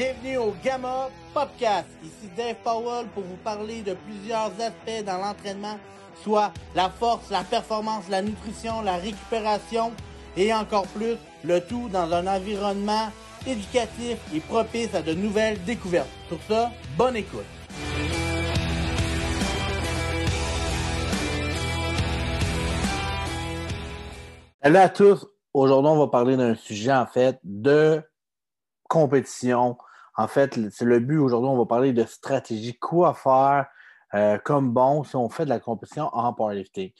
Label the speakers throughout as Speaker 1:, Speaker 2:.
Speaker 1: Bienvenue au Gamma Podcast. Ici Dave Powell pour vous parler de plusieurs aspects dans l'entraînement, soit la force, la performance, la nutrition, la récupération et encore plus, le tout dans un environnement éducatif et propice à de nouvelles découvertes. Pour ça, bonne écoute. Salut à tous. Aujourd'hui, on va parler d'un sujet en fait de compétition. En fait, c'est le but aujourd'hui, on va parler de stratégie, quoi faire euh, comme bon si on fait de la compétition en powerlifting.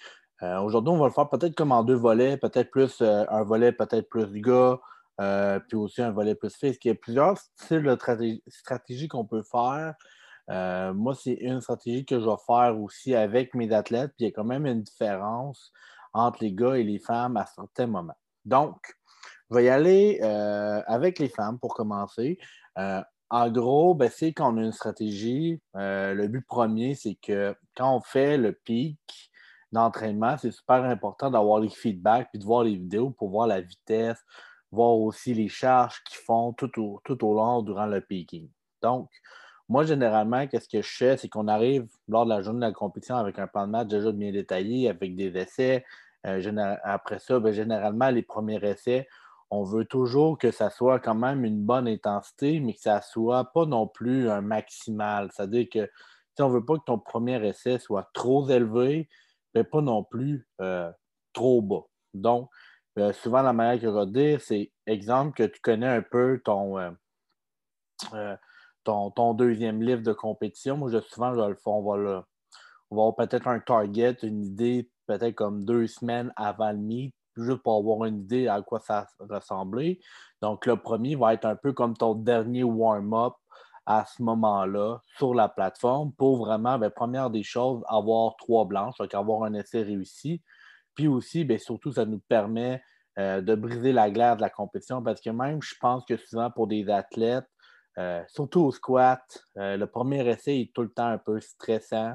Speaker 1: Euh, aujourd'hui, on va le faire peut-être comme en deux volets, peut-être plus euh, un volet peut-être plus gars, puis aussi un volet plus fils. Il y a plusieurs styles de stratégie, qu'on peut faire. moi, c'est une stratégie que je vais faire aussi avec mes athlètes, puis il y a quand même une différence entre les gars et les femmes à certains moments. Donc, je vais y aller avec les femmes pour commencer. En gros, ben, c'est qu'on a une stratégie. le but premier, c'est que quand on fait le pic, d'entraînement, c'est super important d'avoir les feedbacks puis de voir les vidéos pour voir la vitesse, voir aussi les charges qu'ils font tout au, tout au long durant le peaking. Donc, moi, généralement, qu'est-ce que je fais, c'est qu'on arrive lors de la journée de la compétition avec un plan de match déjà bien détaillé, avec des essais. Euh, après ça, ben, généralement, les premiers essais, on veut toujours que ça soit quand même une bonne intensité, mais que ça ne soit pas non plus un maximal. C'est-à-dire que si on ne veut pas que ton premier essai soit trop élevé, mais pas non plus euh, trop bas. Donc, euh, souvent, la manière que je vais dire, c'est exemple que tu connais un peu ton, euh, deuxième livre de compétition. Moi, je, souvent, je on va, le, on va avoir peut-être un target, une idée, peut-être comme deux semaines avant le meet, juste pour avoir une idée à quoi ça ressemblait. Donc, le premier va être un peu comme ton dernier warm-up à ce moment-là sur la plateforme pour vraiment, bien, première des choses, avoir trois blanches, donc avoir un essai réussi. Puis aussi, bien, surtout, ça nous permet euh, de briser la glace de la compétition parce que même, je pense que souvent pour des athlètes, euh, surtout au squat, euh, le premier essai est tout le temps un peu stressant.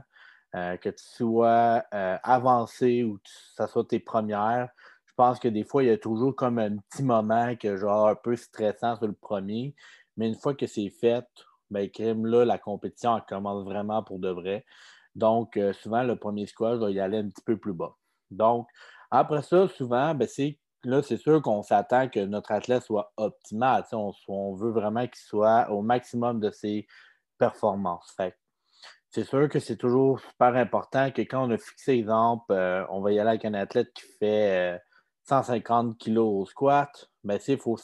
Speaker 1: que tu sois avancé ou que ça soit tes premières, pense que des fois, il y a toujours comme un petit moment que genre un peu stressant sur le premier. Mais une fois que c'est fait, ben, crime, là, la compétition commence vraiment pour de vrai. Donc, euh, souvent, le premier squat va y aller un petit peu plus bas. Donc, après ça, souvent, ben, c'est là, c'est sûr qu'on s'attend que notre athlète soit optimal. On, on, veut vraiment qu'il soit au maximum de ses performances. Fait c'est sûr que c'est toujours super important que quand on a fixé, exemple, euh, on va y aller avec un athlète qui fait 150 euh, kg au squat, ben, faut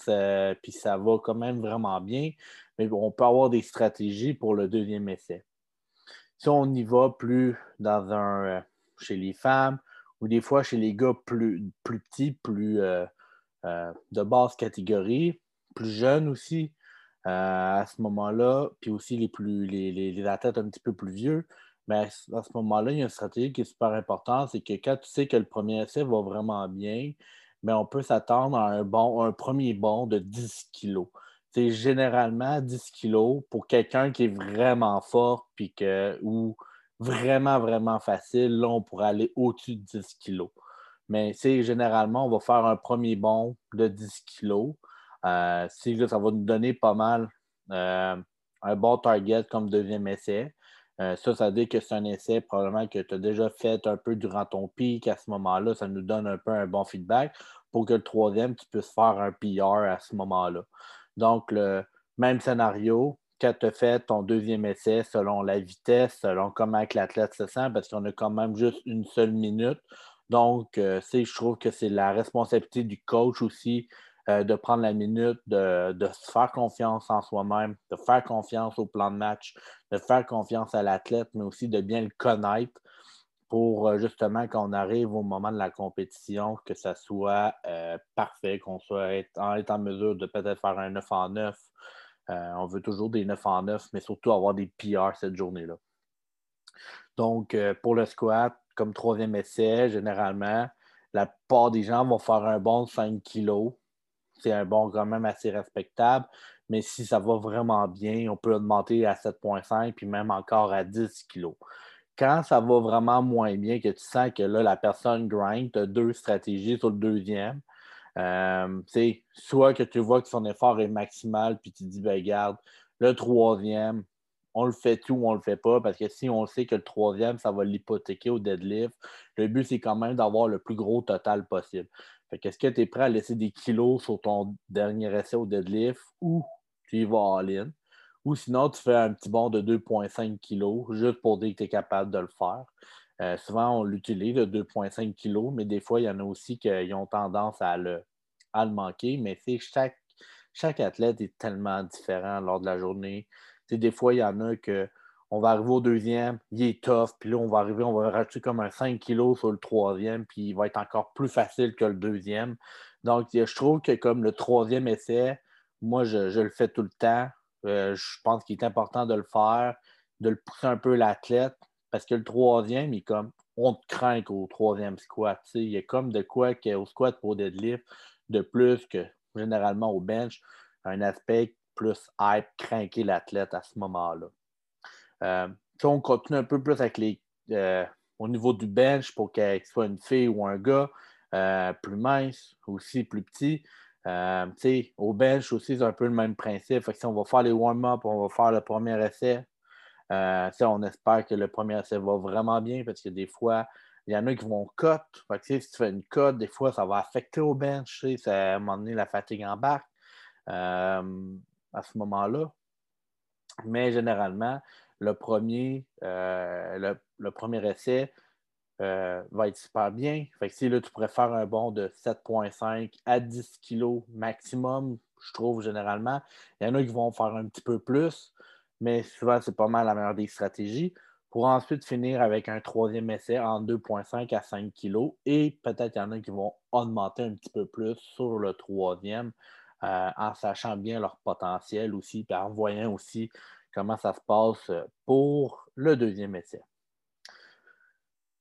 Speaker 1: puis ça va quand même vraiment bien mais on peut avoir des stratégies pour le deuxième essai. Si on y va plus dans un euh, chez les femmes ou des fois chez les gars plus, petits, plus euh, euh, de basse catégorie, plus jeunes aussi, à ce moment-là, puis aussi les, plus, les, athlètes un petit peu plus vieux, mais ben, à ce moment-là, il y a une stratégie qui est super importante, c'est que quand tu sais que le premier essai va vraiment bien, mais ben, on peut s'attendre à un, bon, un premier bond de 10 kilos c'est généralement 10 kilos pour quelqu'un qui est vraiment fort puis que, ou vraiment, vraiment facile, là, on pourrait aller au-dessus de 10 kilos. Mais c'est généralement, on va faire un premier bond de 10 kilos. Euh, ça va nous donner pas mal euh, un bon target comme deuxième essai. Euh, ça, ça veut dire que c'est un essai probablement que tu as déjà fait un peu durant ton pic. À ce moment-là, ça nous donne un peu un bon feedback pour que le troisième, tu puisses faire un PR à ce moment-là. Donc, le même scénario, quand tu as fait ton deuxième essai selon la vitesse, selon comment l'athlète se sent, parce qu'on a quand même juste une seule minute. Donc, euh, je trouve que c'est la responsabilité du coach aussi euh, de prendre la minute, de, se faire confiance en soi-même, de faire confiance au plan de match, de faire confiance à l'athlète, mais aussi de bien le connaître pour euh, justement quand on arrive au moment de la compétition, que ça soit euh, parfait, qu'on soit en, en mesure de peut-être faire un 9 en 9. Euh, on veut toujours des 9 en 9, mais surtout avoir des PR cette journée-là. Donc, pour le squat, comme troisième essai, généralement, la plupart des gens vont faire un bon 5 kg. C'est un bon quand même assez respectable. Mais si ça va vraiment bien, on peut augmenter à 7,5 puis même encore à 10 kg quand ça va vraiment moins bien, que tu sens que là, la personne grind, tu as deux stratégies sur le deuxième. Euh, soit que tu vois que son effort est maximal, puis tu te dis, ben, regarde, Le troisième, on le fait tout ou on le fait pas parce que si on sait que le troisième, ça va l'hypothéquer au deadlift, le but, c'est quand même d'avoir le plus gros total possible. Fait qu'est-ce que tu es prêt à laisser des kilos sur ton dernier essai au deadlift ou tu y vas all-in? Ou sinon, tu fais un petit bond de 2,5 kg juste pour dire que tu es capable de le faire. Euh, souvent, on l'utilise, le 2,5 kg, mais des fois, il y en a aussi qui ont tendance à le, manquer. Mais chaque, chaque athlète est tellement différent lors de la journée. des fois, il y en a que on va arriver au deuxième, il est tough, puis là, on va arriver, on va rajouter comme un 5 kg sur le troisième, puis il va être encore plus facile que le deuxième. Donc, je trouve que comme le troisième essai, moi, je le fais tout le temps. Euh, je pense qu'il est important de le faire, de le pousser un peu l'athlète, parce que le troisième, il comme on te craint au troisième squat. Il y a comme de quoi qu'au squat pour deadlift, de plus que généralement au bench, un aspect plus hype, craquer l'athlète à ce moment-là. Euh, on continue un peu plus avec les. Euh, au niveau du bench pour qu'il soit une fille ou un gars, plus mince, aussi plus petit. Euh, au bench aussi, c'est un peu le même principe. si on va faire les warm-up, on va faire le premier essai. Euh, on espère que le premier essai va vraiment bien parce que des fois, il y en a qui vont cut. si tu fais une cut, des fois, ça va affecter au bench. Ça, à un donné, la fatigue embarque euh, à ce moment-là. Mais généralement, le premier, euh, le, premier essai, euh, va être super bien. Fait que si là, tu pourrais faire un bond de 7,5 à 10 kg maximum, je trouve généralement. Il y en a qui vont faire un petit peu plus, mais souvent, c'est pas mal la meilleure des stratégies. Pour ensuite finir avec un troisième essai en 2,5 à 5 kg. Et peut-être il y en a qui vont augmenter un petit peu plus sur le troisième, euh, en sachant bien leur potentiel aussi, et en voyant aussi comment ça se passe pour le deuxième essai.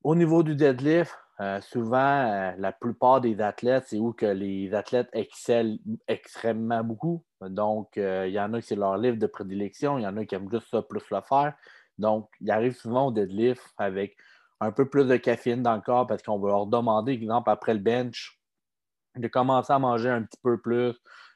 Speaker 1: Au niveau du deadlift, euh, souvent, euh, la plupart des athlètes, c'est où que les athlètes excellent extrêmement beaucoup. Donc, euh, il y en a qui c'est leur livre de prédilection, il y en a qui aiment juste ça plus le faire. Donc, ils arrivent souvent au deadlift avec un peu plus de caféine dans le corps parce qu'on va leur demander, exemple, après le bench, de commencer à manger un petit peu plus,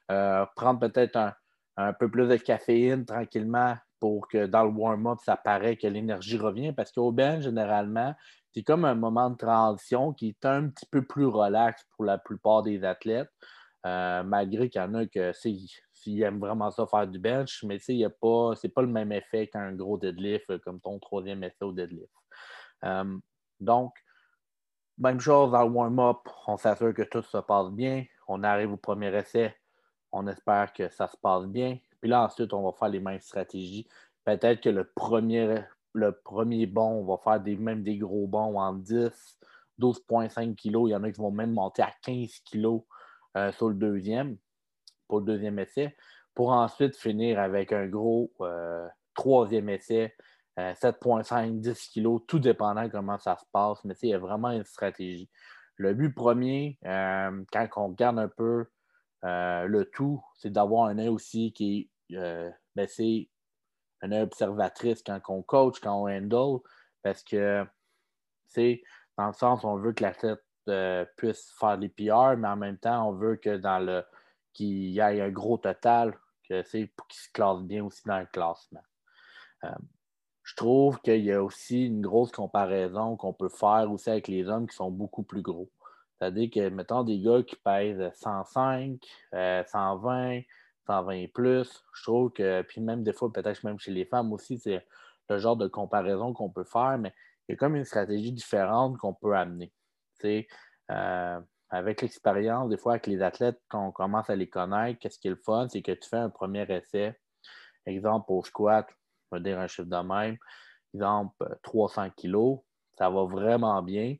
Speaker 1: prendre peut-être un, un, peu plus de caféine tranquillement pour que dans le warm-up, ça paraît que l'énergie revient. Parce qu'au bench, généralement, c'est comme un moment de transition qui est un petit peu plus relax pour la plupart des athlètes, euh, malgré qu'il y en a que s'ils aiment vraiment ça faire du bench, mais ce n'est pas, pas le même effet qu'un gros deadlift euh, comme ton troisième essai au deadlift. Euh, donc, même chose dans le warm-up, on s'assure que tout se passe bien. On arrive au premier essai, on espère que ça se passe bien. Puis là, ensuite, on va faire les mêmes stratégies. Peut-être que le premier le bond, on va faire des, même des gros bons en 10, 12,5 kg. Il y en a qui vont même monter à 15 kg euh, sur le deuxième, pour le deuxième essai, pour ensuite finir avec un gros euh, troisième essai, 7,5, 10 kg, tout dépendant comment ça se passe. Mais il y a vraiment une stratégie. Le but premier, euh, quand on regarde un peu le tout, c'est d'avoir un œil aussi qui est ben, une observatrice quand on coach, quand on handle, parce que, c'est dans le sens, on veut que l'athlète euh, puisse faire des PR, mais en même temps, on veut que dans le qu'il y ait un gros total, que pour qu'il se classe bien aussi dans le classement. Euh, je trouve qu'il y a aussi une grosse comparaison qu'on peut faire aussi avec les hommes qui sont beaucoup plus gros. C'est-à-dire que, mettons, des gars qui pèsent 105, 120, 120 plus. Je trouve que, puis même des fois, peut-être même chez les femmes aussi, c'est le genre de comparaison qu'on peut faire, mais il y a comme une stratégie différente qu'on peut amener. Euh, avec l'expérience, des fois, avec les athlètes, quand on commence à les connaître, qu'est-ce qui est le fun, c'est que tu fais un premier essai. Exemple, au squat, on va dire un chiffre de même. Exemple, 300 kilos, ça va vraiment bien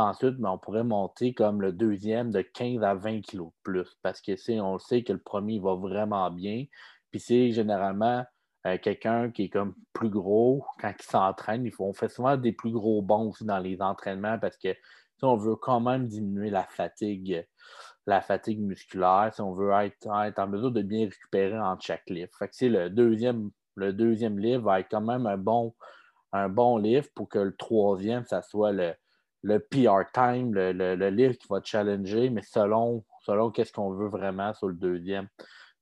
Speaker 1: ensuite, ben, on pourrait monter comme le deuxième de 15 à 20 kilos de plus parce que on sait que le premier va vraiment bien. Puis c'est généralement euh, quelqu'un qui est comme plus gros quand il s'entraîne. On fait souvent des plus gros bons aussi dans les entraînements parce que on veut quand même diminuer la fatigue, la fatigue musculaire. Si on veut être, en mesure de bien récupérer entre chaque livre. Fait que le deuxième, le deuxième livre va être quand même un bon, un bon livre pour que le troisième, ça soit le, le PR time, le, livre qui va challenger, mais selon, selon qu'est-ce qu'on veut vraiment sur le deuxième.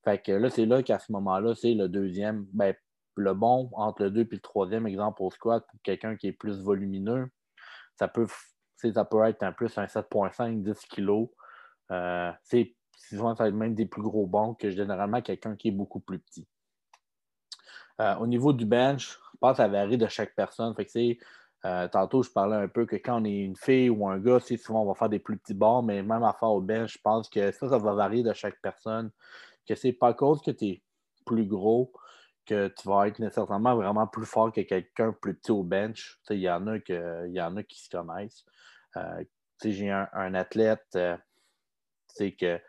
Speaker 1: Fait que là, c'est là qu'à ce moment-là, c'est le deuxième. Ben, le bon entre le 2 et le troisième exemple au squat pour quelqu'un qui est plus volumineux, ça peut, ça peut être un plus un 7,5, 10 kg. Euh, souvent, ça même des plus gros bons que généralement quelqu'un qui est beaucoup plus petit. Euh, au niveau du bench, je pense que ça varie de chaque personne. Fait que euh, tantôt, je parlais un peu que quand on est une fille ou un gars, souvent on va faire des plus petits bons, mais même à faire au bench, je pense que ça, ça va varier de chaque personne. Que c'est pas à cause que tu es plus gros que tu vas être nécessairement vraiment plus fort que quelqu'un plus petit au bench. Il y, en a y en a qui se connaissent. Euh, j'ai un, un, athlète que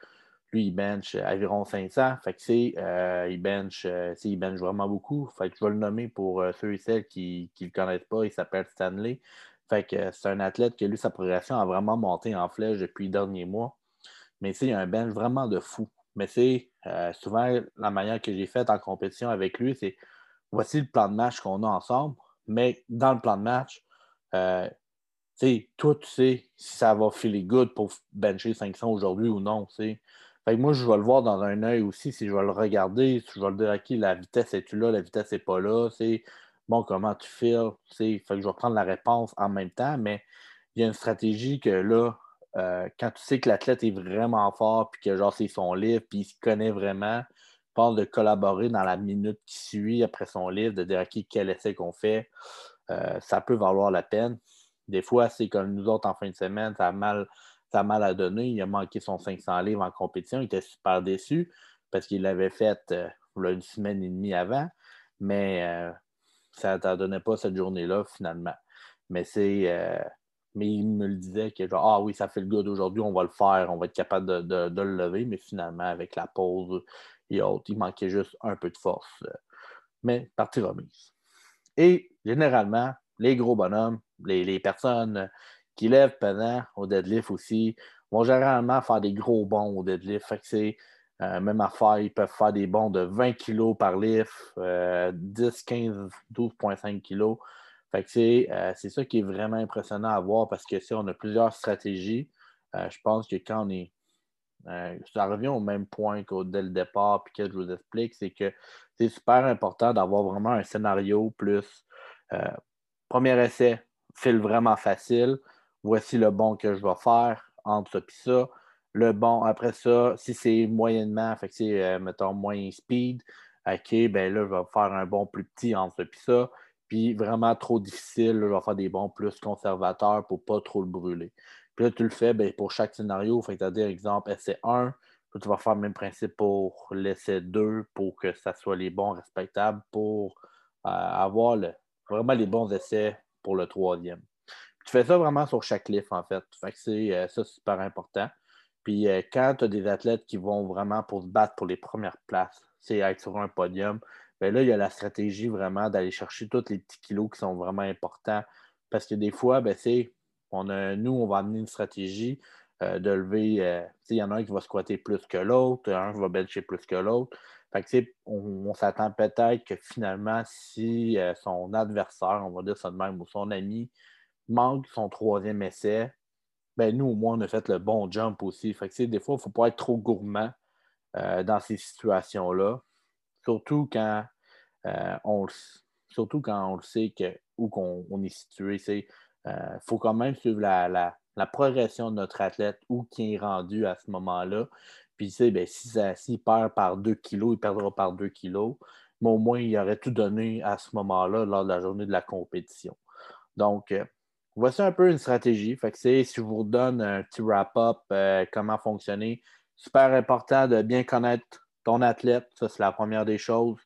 Speaker 1: lui, il bench environ 500. Fait que, euh, il, bench, euh, il bench vraiment beaucoup. Fait que je vais le nommer pour euh, ceux et celles qui ne le connaissent pas. Il s'appelle Stanley. Fait que c'est un athlète que lui, sa progression a vraiment monté en flèche depuis les derniers mois. Mais c'est un bench vraiment de fou. Mais c'est souvent la manière que j'ai faite en compétition avec lui, c'est voici le plan de match qu'on a ensemble. Mais dans le plan de match, toi, tu sais si ça va filer good pour bencher 500 aujourd'hui ou non. Fait que moi, je vais le voir dans un œil aussi, si je vais le regarder, si je vais le dire, OK, la vitesse est-tu là, la vitesse n'est pas là, c'est bon, comment tu files, fait que je vais prendre la réponse en même temps, mais il y a une stratégie que là, euh, quand tu sais que l'athlète est vraiment fort, puis que genre c'est son livre, puis il se connaît vraiment, parle de collaborer dans la minute qui suit après son livre, de dire, OK, quel essai qu'on fait, euh, ça peut valoir la peine. Des fois, c'est comme nous autres en fin de semaine, ça a mal, ça mal à donner. Il a manqué son 500 livres en compétition. Il était super déçu parce qu'il l'avait fait euh, une semaine et demie avant, mais euh, ça ne donnait pas cette journée-là finalement. Mais c'est. Euh, mais il me le disait que genre, ah oui, ça fait le good aujourd'hui, on va le faire, on va être capable de, le lever, mais finalement, avec la pause et autres, il manquait juste un peu de force. Mais partie remise. Et généralement, les gros bonhommes, les, personnes qui lèvent pesant au deadlift aussi vont généralement faire des gros bons au deadlift. Fait que c'est euh, même affaire, ils peuvent faire des bons de 20 kg par lift, 10, 15, 12,5 kg. Fait que euh, c'est ça qui est vraiment impressionnant à voir parce que si on a plusieurs stratégies, euh, je pense que quand on est. ça revient au même point qu'au dès le départ, puis que je vous explique, c'est que c'est super important d'avoir vraiment un scénario plus premier essai, file vraiment facile. Voici le bon que je vais faire entre ça et ça. Le bon, après ça, si c'est moyennement, fait que c'est, euh, mettons, moyen speed, OK, ben là, je vais faire un bon plus petit entre ça et ça. Puis vraiment trop difficile, je vais faire des bons plus conservateurs pour pas trop le brûler. Puis là, tu le fais ben, pour chaque scénario. Fait que tu dire, exemple, essai 1, tu vas faire le même principe pour l'essai 2 pour que ça soit les bons respectables pour euh, avoir vraiment les bons essais pour le troisième. Fais ça vraiment sur chaque lift, en fait. fait que c'est euh, ça, super important. Puis euh, quand tu as des athlètes qui vont vraiment pour se battre pour les premières places, c'est être sur un podium, bien là, il y a la stratégie vraiment d'aller chercher tous les petits kilos qui sont vraiment importants. Parce que des fois, ben, on a, nous, on va amener une stratégie euh, de lever. il y en a un qui va squatter plus que l'autre, un qui va bencher plus que l'autre on, s'attend peut-être que finalement, si euh, son adversaire, on va dire ça de même, ou son ami, manque son troisième essai, ben nous, au moins, on a fait le bon jump aussi. Fait des fois, il ne faut pas être trop gourmand euh, dans ces situations-là. Surtout quand euh, on surtout quand on le sait que, où on, est situé. Il faut quand même suivre la, la, progression de notre athlète, où qui est rendu à ce moment-là. Puis, tu ben, s'il perd par 2 kilos, il perdra par 2 kilos. Mais au moins, il aurait tout donné à ce moment-là, lors de la journée de la compétition. Donc, euh, voici un peu une stratégie. Fait que si je vous donne un petit wrap-up, euh, comment fonctionner, super important de bien connaître ton athlète. Ça, c'est la première des choses.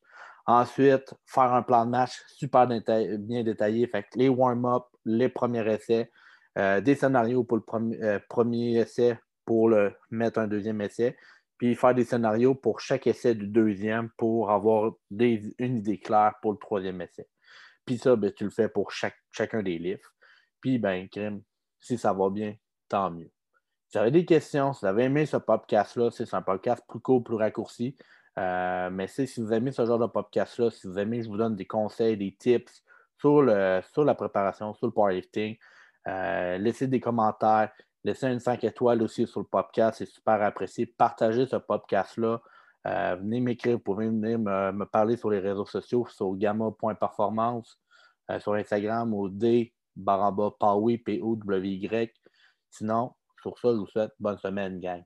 Speaker 1: Ensuite, faire un plan de match super bien détaillé. Fait les warm-up, les premiers essais, euh, des scénarios pour le premier, premier essai, pour le, mettre un deuxième essai, puis faire des scénarios pour chaque essai du deuxième pour avoir une idée claire pour le troisième essai. Puis ça, ben, tu le fais pour chacun des livres. Ben, si ça va bien, tant mieux. Si vous avez des questions, si vous avez aimé ce podcast-là, c'est un podcast plus court, plus raccourci. Euh, mais si vous aimez ce genre de podcast-là, si vous aimez, je vous donne des conseils, des tips sur, le, sur la préparation, sur le powerlifting. Euh, laissez des commentaires, Laissez une 5 étoiles aussi sur le podcast, c'est super apprécié. Partagez ce podcast-là Euh, venez m'écrire, vous pouvez venir me, parler sur les réseaux sociaux, sur gamma.performance, euh, sur Instagram ou D baramba P-O-W-Y. Sinon, sur ça, je vous souhaite bonne semaine, gang.